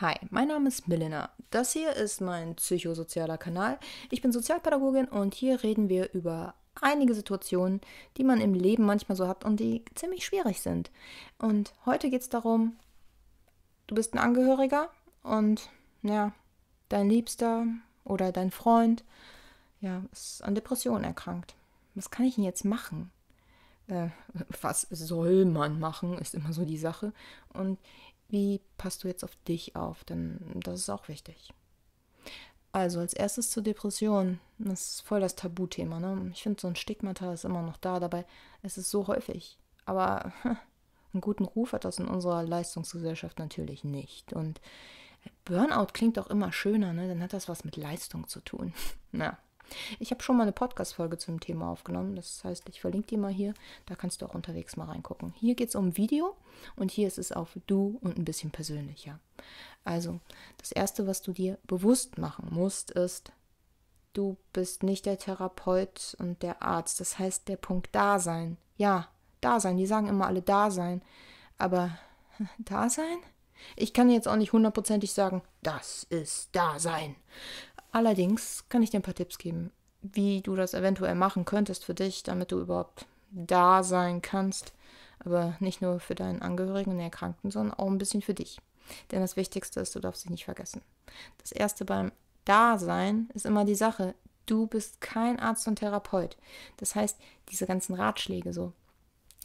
Hi, mein Name ist Milena. Das hier ist mein psychosozialer Kanal. Ich bin Sozialpädagogin und hier reden wir über einige Situationen, die man im Leben manchmal so hat und die ziemlich schwierig sind. Und heute geht es darum, du bist ein Angehöriger und ja, dein Liebster oder dein Freund ja, ist an Depressionen erkrankt. Was kann ich denn jetzt machen? Äh, was soll man machen, ist immer so die Sache. Und wie passt du jetzt auf dich auf? Denn das ist auch wichtig. Also als erstes zur Depression. Das ist voll das Tabuthema. Ne? Ich finde, so ein Stigmata ist immer noch da. Dabei es ist so häufig. Aber einen guten Ruf hat das in unserer Leistungsgesellschaft natürlich nicht. Und Burnout klingt auch immer schöner, ne? Dann hat das was mit Leistung zu tun. Na, ich habe schon mal eine Podcast-Folge zum Thema aufgenommen. Das heißt, ich verlinke die mal hier. Da kannst du auch unterwegs mal reingucken. Hier geht es um Video und hier ist es auf du und ein bisschen persönlicher. Also, das Erste, was du dir bewusst machen musst, ist, du bist nicht der Therapeut und der Arzt. Das heißt, der Punkt Dasein. Ja, Dasein. Die sagen immer alle Dasein. Aber Dasein? Ich kann jetzt auch nicht hundertprozentig sagen, das ist Dasein. Allerdings kann ich dir ein paar Tipps geben, wie du das eventuell machen könntest für dich, damit du überhaupt da sein kannst. Aber nicht nur für deinen Angehörigen und Erkrankten, sondern auch ein bisschen für dich. Denn das Wichtigste ist, du darfst dich nicht vergessen. Das Erste beim Dasein ist immer die Sache, du bist kein Arzt und Therapeut. Das heißt, diese ganzen Ratschläge so,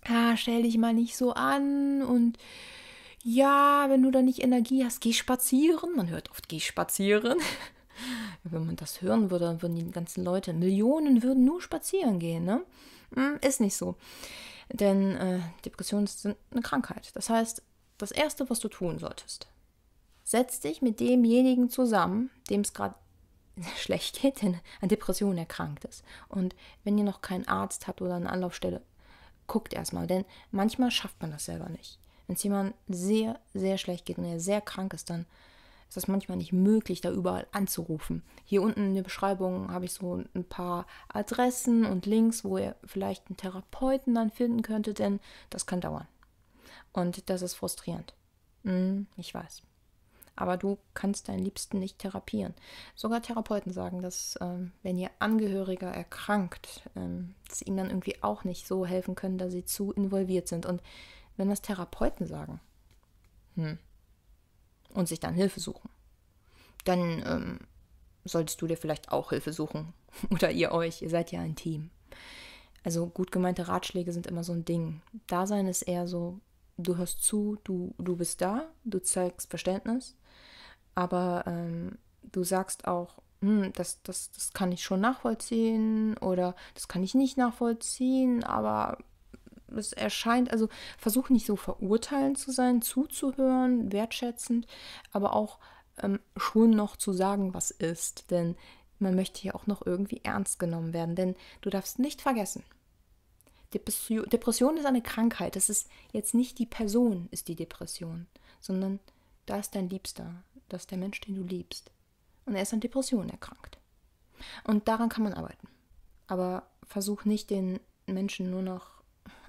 ah, stell dich mal nicht so an und ja, wenn du da nicht Energie hast, geh spazieren. Man hört oft, geh spazieren. Wenn man das hören würde, dann würden die ganzen Leute, Millionen würden nur spazieren gehen. Ne? Hm, ist nicht so. Denn äh, Depressionen sind eine Krankheit. Das heißt, das Erste, was du tun solltest, setz dich mit demjenigen zusammen, dem es gerade schlecht geht, denn an Depressionen erkrankt ist. Und wenn ihr noch keinen Arzt habt oder eine Anlaufstelle, guckt erstmal, denn manchmal schafft man das selber nicht. Wenn es jemand sehr, sehr schlecht geht und er sehr krank ist, dann ist das manchmal nicht möglich, da überall anzurufen. Hier unten in der Beschreibung habe ich so ein paar Adressen und Links, wo ihr vielleicht einen Therapeuten dann finden könntet, denn das kann dauern. Und das ist frustrierend. Hm, ich weiß. Aber du kannst deinen Liebsten nicht therapieren. Sogar Therapeuten sagen, dass ähm, wenn ihr Angehöriger erkrankt, ähm, dass ihnen dann irgendwie auch nicht so helfen können, da sie zu involviert sind. Und wenn das Therapeuten sagen, hm, und sich dann Hilfe suchen. Dann ähm, solltest du dir vielleicht auch Hilfe suchen. Oder ihr euch, ihr seid ja ein Team. Also gut gemeinte Ratschläge sind immer so ein Ding. Dasein ist eher so, du hörst zu, du, du bist da, du zeigst Verständnis, aber ähm, du sagst auch, hm, das, das, das kann ich schon nachvollziehen oder das kann ich nicht nachvollziehen, aber es erscheint, also versuch nicht so verurteilend zu sein, zuzuhören, wertschätzend, aber auch ähm, schon noch zu sagen, was ist. Denn man möchte ja auch noch irgendwie ernst genommen werden. Denn du darfst nicht vergessen, Depression ist eine Krankheit. Das ist jetzt nicht die Person, ist die Depression, sondern da ist dein Liebster, das ist der Mensch, den du liebst. Und er ist an Depressionen erkrankt. Und daran kann man arbeiten. Aber versuch nicht den Menschen nur noch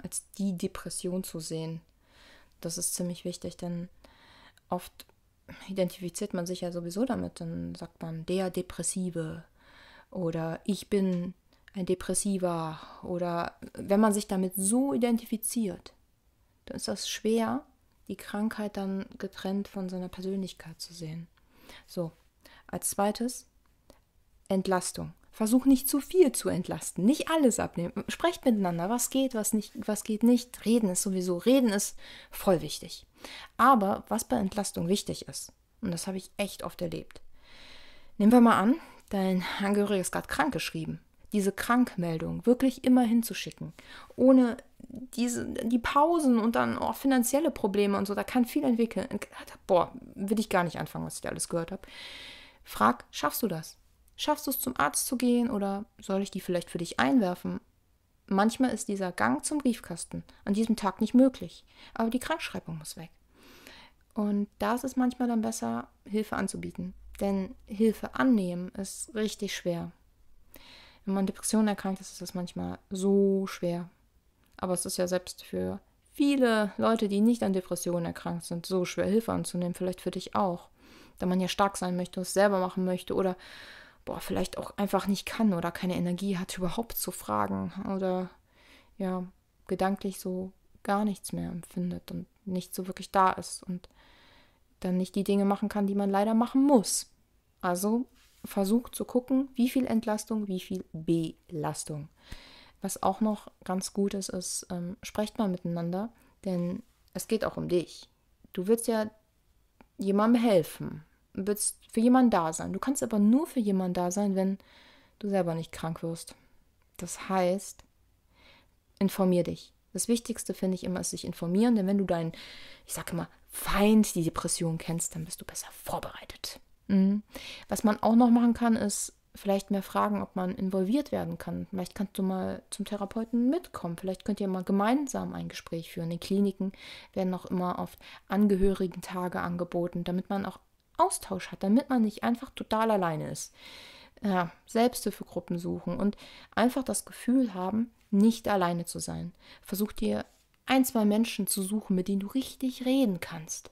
als die Depression zu sehen. Das ist ziemlich wichtig, denn oft identifiziert man sich ja sowieso damit. Dann sagt man der Depressive oder ich bin ein Depressiver oder wenn man sich damit so identifiziert, dann ist das schwer, die Krankheit dann getrennt von seiner Persönlichkeit zu sehen. So, als zweites Entlastung. Versuch nicht zu viel zu entlasten, nicht alles abnehmen. Sprecht miteinander, was geht, was nicht, was geht nicht. Reden ist sowieso, reden ist voll wichtig. Aber was bei Entlastung wichtig ist, und das habe ich echt oft erlebt. Nehmen wir mal an, dein Angehöriger ist gerade krank geschrieben. Diese Krankmeldung wirklich immer hinzuschicken, ohne diese, die Pausen und dann auch finanzielle Probleme und so, da kann viel entwickeln. Boah, will ich gar nicht anfangen, was ich da alles gehört habe. Frag, schaffst du das? Schaffst du es zum Arzt zu gehen oder soll ich die vielleicht für dich einwerfen? Manchmal ist dieser Gang zum Briefkasten an diesem Tag nicht möglich, aber die Krankschreibung muss weg. Und da ist es manchmal dann besser, Hilfe anzubieten. Denn Hilfe annehmen ist richtig schwer. Wenn man Depressionen erkrankt ist, ist das manchmal so schwer. Aber es ist ja selbst für viele Leute, die nicht an Depressionen erkrankt sind, so schwer, Hilfe anzunehmen. Vielleicht für dich auch. da man ja stark sein möchte, es selber machen möchte oder boah, vielleicht auch einfach nicht kann oder keine Energie hat, überhaupt zu fragen oder ja, gedanklich so gar nichts mehr empfindet und nicht so wirklich da ist und dann nicht die Dinge machen kann, die man leider machen muss. Also versucht zu gucken, wie viel Entlastung, wie viel Belastung. Was auch noch ganz gut ist, ist, ähm, sprecht mal miteinander, denn es geht auch um dich. Du willst ja jemandem helfen, willst für jemanden da sein. Du kannst aber nur für jemanden da sein, wenn du selber nicht krank wirst. Das heißt, informier dich. Das Wichtigste finde ich immer ist sich informieren, denn wenn du deinen, ich sage immer, Feind, die Depression kennst, dann bist du besser vorbereitet. Mhm. Was man auch noch machen kann, ist vielleicht mehr fragen, ob man involviert werden kann. Vielleicht kannst du mal zum Therapeuten mitkommen. Vielleicht könnt ihr mal gemeinsam ein Gespräch führen. In Kliniken werden auch immer oft Angehörigen-Tage angeboten, damit man auch Austausch hat, damit man nicht einfach total alleine ist. Ja, Selbsthilfegruppen suchen und einfach das Gefühl haben, nicht alleine zu sein. Versuch dir ein, zwei Menschen zu suchen, mit denen du richtig reden kannst.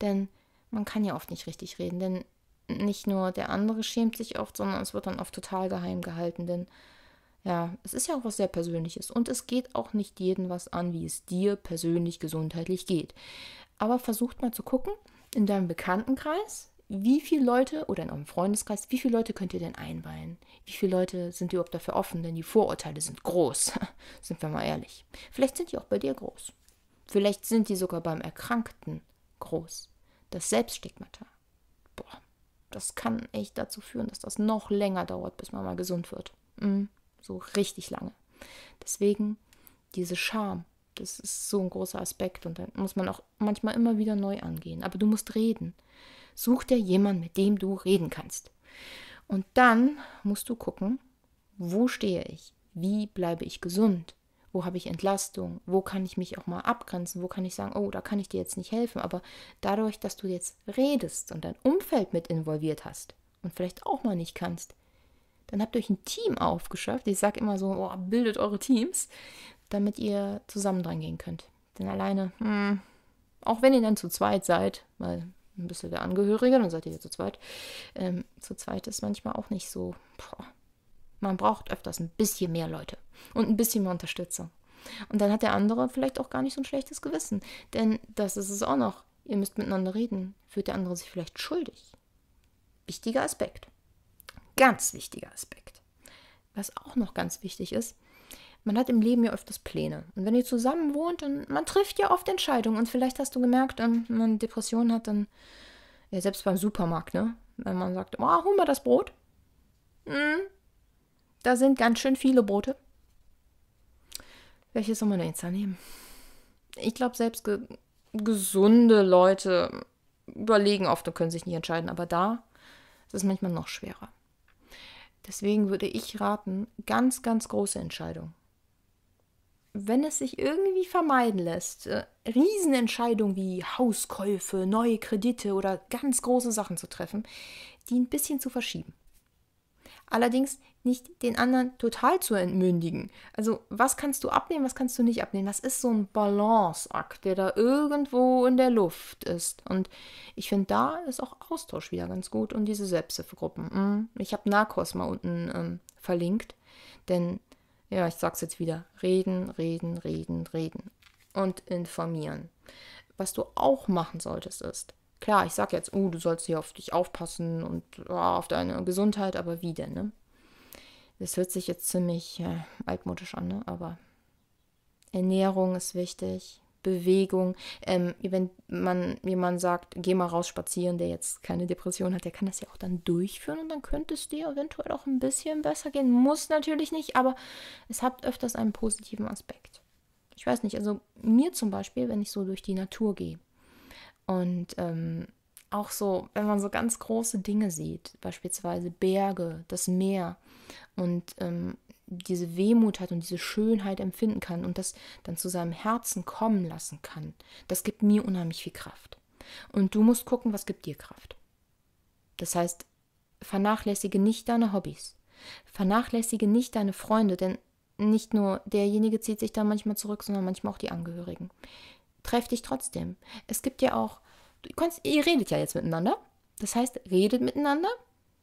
Denn man kann ja oft nicht richtig reden, denn nicht nur der andere schämt sich oft, sondern es wird dann oft total geheim gehalten, denn ja, es ist ja auch was sehr Persönliches und es geht auch nicht jedem was an, wie es dir persönlich gesundheitlich geht. Aber versucht mal zu gucken, in deinem Bekanntenkreis, wie viele Leute oder in eurem Freundeskreis, wie viele Leute könnt ihr denn einweihen? Wie viele Leute sind überhaupt dafür offen? Denn die Vorurteile sind groß, sind wir mal ehrlich. Vielleicht sind die auch bei dir groß. Vielleicht sind die sogar beim Erkrankten groß. Das Selbststigmata. Boah, das kann echt dazu führen, dass das noch länger dauert, bis man mal gesund wird. Mhm, so richtig lange. Deswegen diese Scham, das ist so ein großer Aspekt und dann muss man auch manchmal immer wieder neu angehen. Aber du musst reden. Such dir jemanden, mit dem du reden kannst. Und dann musst du gucken, wo stehe ich? Wie bleibe ich gesund? Wo habe ich Entlastung? Wo kann ich mich auch mal abgrenzen? Wo kann ich sagen, oh, da kann ich dir jetzt nicht helfen? Aber dadurch, dass du jetzt redest und dein Umfeld mit involviert hast und vielleicht auch mal nicht kannst, dann habt ihr euch ein Team aufgeschafft. Ich sage immer so, oh, bildet eure Teams, damit ihr zusammen dran gehen könnt. Denn alleine, hm, auch wenn ihr dann zu zweit seid, weil ein bisschen der Angehörige, dann seid ihr zu zweit, ähm, zu zweit ist manchmal auch nicht so, boah, man braucht öfters ein bisschen mehr Leute und ein bisschen mehr Unterstützung. Und dann hat der andere vielleicht auch gar nicht so ein schlechtes Gewissen. Denn das ist es auch noch. Ihr müsst miteinander reden. Fühlt der andere sich vielleicht schuldig? Wichtiger Aspekt. Ganz wichtiger Aspekt. Was auch noch ganz wichtig ist, man hat im Leben ja öfters Pläne. Und wenn ihr zusammen wohnt, dann man trifft ja oft Entscheidungen. Und vielleicht hast du gemerkt, ähm, wenn man Depressionen hat, dann, ja, selbst beim Supermarkt, ne? Wenn man sagt, oh, hol mal das Brot. Hm, da sind ganz schön viele Brote. Welches soll man denn jetzt da nehmen? Ich glaube, selbst ge gesunde Leute überlegen oft und können sich nicht entscheiden. Aber da ist es manchmal noch schwerer. Deswegen würde ich raten, ganz, ganz große Entscheidungen. Wenn es sich irgendwie vermeiden lässt, äh, Riesenentscheidungen wie Hauskäufe, neue Kredite oder ganz große Sachen zu treffen, die ein bisschen zu verschieben. Allerdings nicht den anderen total zu entmündigen. Also was kannst du abnehmen, was kannst du nicht abnehmen? Das ist so ein Balanceakt, der da irgendwo in der Luft ist. Und ich finde, da ist auch Austausch wieder ganz gut und diese Selbsthilfegruppen. Mhm. Ich habe Narcos mal unten ähm, verlinkt, denn ja, ich sag's jetzt wieder, reden, reden, reden, reden und informieren. Was du auch machen solltest ist, klar, ich sag jetzt, oh, du sollst hier auf dich aufpassen und oh, auf deine Gesundheit, aber wie denn, ne? Das hört sich jetzt ziemlich äh, altmodisch an, ne? aber Ernährung ist wichtig, Bewegung. Ähm, wenn man jemand sagt, geh mal raus spazieren, der jetzt keine Depression hat, der kann das ja auch dann durchführen und dann könnte es dir eventuell auch ein bisschen besser gehen. Muss natürlich nicht, aber es hat öfters einen positiven Aspekt. Ich weiß nicht, also mir zum Beispiel, wenn ich so durch die Natur gehe und ähm, auch so, wenn man so ganz große Dinge sieht, beispielsweise Berge, das Meer und ähm, diese Wehmut hat und diese Schönheit empfinden kann und das dann zu seinem Herzen kommen lassen kann, das gibt mir unheimlich viel Kraft. Und du musst gucken, was gibt dir Kraft. Das heißt, vernachlässige nicht deine Hobbys. Vernachlässige nicht deine Freunde, denn nicht nur derjenige zieht sich da manchmal zurück, sondern manchmal auch die Angehörigen. Treff dich trotzdem. Es gibt ja auch, du kannst, ihr redet ja jetzt miteinander. Das heißt, redet miteinander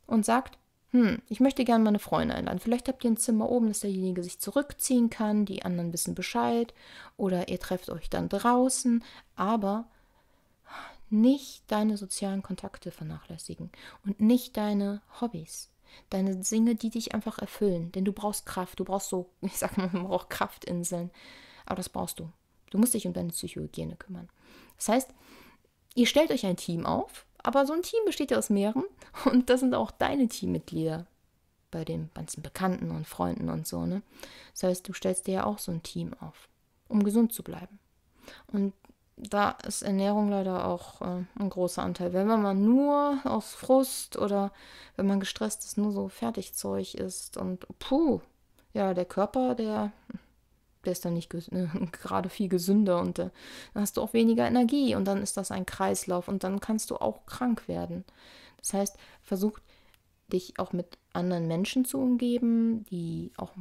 und sagt, hm, ich möchte gerne meine Freunde einladen. Vielleicht habt ihr ein Zimmer oben, dass derjenige sich zurückziehen kann, die anderen wissen Bescheid oder ihr trefft euch dann draußen, aber nicht deine sozialen Kontakte vernachlässigen und nicht deine Hobbys. Deine Dinge, die dich einfach erfüllen. Denn du brauchst Kraft. Du brauchst so, ich sag mal, man braucht Kraftinseln. Aber das brauchst du. Du musst dich um deine Psychohygiene kümmern. Das heißt, ihr stellt euch ein Team auf, aber so ein Team besteht ja aus mehreren und das sind auch deine Teammitglieder bei den ganzen Bekannten und Freunden und so, ne? Das heißt, du stellst dir ja auch so ein Team auf, um gesund zu bleiben. Und da ist Ernährung leider auch äh, ein großer Anteil. Wenn man nur aus Frust oder wenn man gestresst ist, nur so Fertigzeug isst und puh, ja, der Körper, der der ist dann nicht äh, gerade viel gesünder und äh, dann hast du auch weniger Energie und dann ist das ein Kreislauf und dann kannst du auch krank werden. Das heißt, versuch dich auch mit anderen Menschen zu umgeben, die auch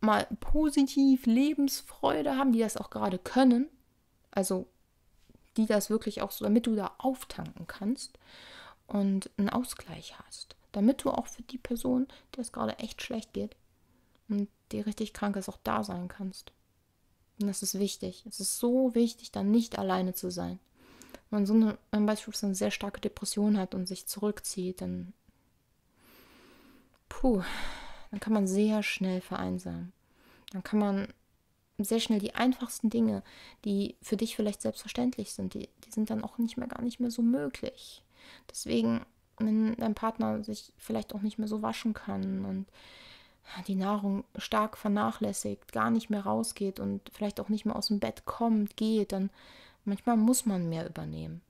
mal positiv Lebensfreude haben, die das auch gerade können. Also die das wirklich auch so, damit du da auftanken kannst und einen Ausgleich hast. Damit du auch für die Person, der es gerade echt schlecht geht und die richtig krank ist, auch da sein kannst. Und das ist wichtig. Es ist so wichtig, dann nicht alleine zu sein. Wenn man so eine, wenn beispielsweise eine sehr starke Depression hat und sich zurückzieht, dann, puh, dann kann man sehr schnell vereinsamen. Dann kann man sehr schnell die einfachsten Dinge, die für dich vielleicht selbstverständlich sind, die, die sind dann auch nicht mehr gar nicht mehr so möglich. Deswegen, wenn dein Partner sich vielleicht auch nicht mehr so waschen kann und die Nahrung stark vernachlässigt, gar nicht mehr rausgeht und vielleicht auch nicht mehr aus dem Bett kommt, geht, dann manchmal muss man mehr übernehmen.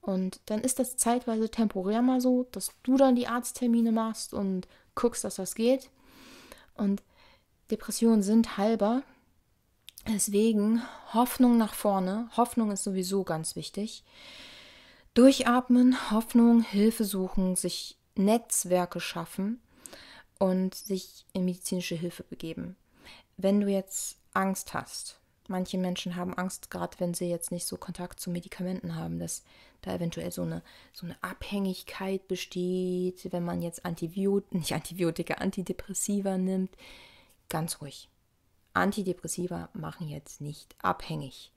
Und dann ist das zeitweise temporär mal so, dass du dann die Arzttermine machst und guckst, dass das geht. Und Depressionen sind halber. Deswegen Hoffnung nach vorne. Hoffnung ist sowieso ganz wichtig. Durchatmen, Hoffnung, Hilfe suchen, sich Netzwerke schaffen und sich in medizinische Hilfe begeben. Wenn du jetzt Angst hast, manche Menschen haben Angst, gerade wenn sie jetzt nicht so Kontakt zu Medikamenten haben, dass da eventuell so eine, so eine Abhängigkeit besteht, wenn man jetzt Antibiotika, nicht Antibiotika, Antidepressiva nimmt. Ganz ruhig. Antidepressiva machen jetzt nicht abhängig,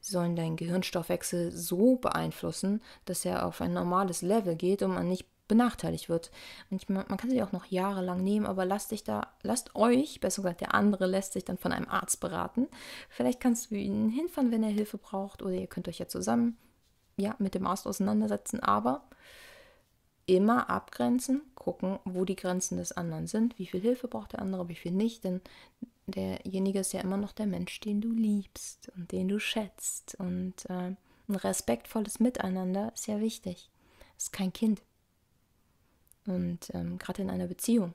sollen deinen Gehirnstoffwechsel so beeinflussen, dass er auf ein normales Level geht und man nicht benachteiligt wird. Manchmal, man kann sie auch noch jahrelang nehmen, aber lasst dich da, lasst euch, besser gesagt, der andere lässt sich dann von einem Arzt beraten. Vielleicht kannst du ihn hinfahren, wenn er Hilfe braucht, oder ihr könnt euch ja zusammen ja, mit dem Arzt auseinandersetzen, aber immer abgrenzen, gucken, wo die Grenzen des anderen sind, wie viel Hilfe braucht der andere, wie viel nicht, denn derjenige ist ja immer noch der Mensch, den du liebst und den du schätzt. Und äh, ein respektvolles Miteinander ist ja wichtig. ist kein Kind. Und ähm, gerade in einer Beziehung,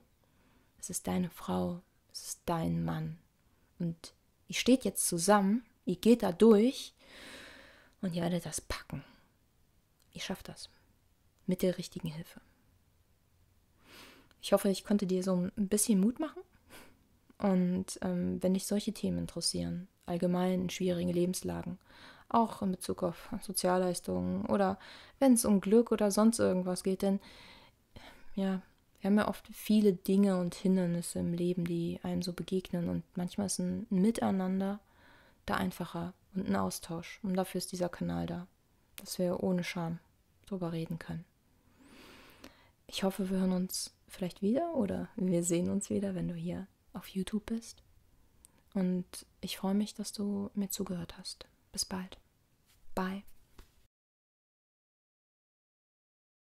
es ist deine Frau, es ist dein Mann. Und ihr steht jetzt zusammen, ihr geht da durch und ihr werdet das packen. Ihr schafft das. Mit der richtigen Hilfe. Ich hoffe, ich konnte dir so ein bisschen Mut machen. Und ähm, wenn dich solche Themen interessieren, allgemein in schwierigen Lebenslagen, auch in Bezug auf Sozialleistungen oder wenn es um Glück oder sonst irgendwas geht, denn ja, wir haben ja oft viele Dinge und Hindernisse im Leben, die einem so begegnen und manchmal ist ein Miteinander da einfacher und ein Austausch. Und dafür ist dieser Kanal da, dass wir ohne Scham drüber reden können. Ich hoffe, wir hören uns vielleicht wieder oder wir sehen uns wieder, wenn du hier auf YouTube bist. Und ich freue mich, dass du mir zugehört hast. Bis bald. Bye.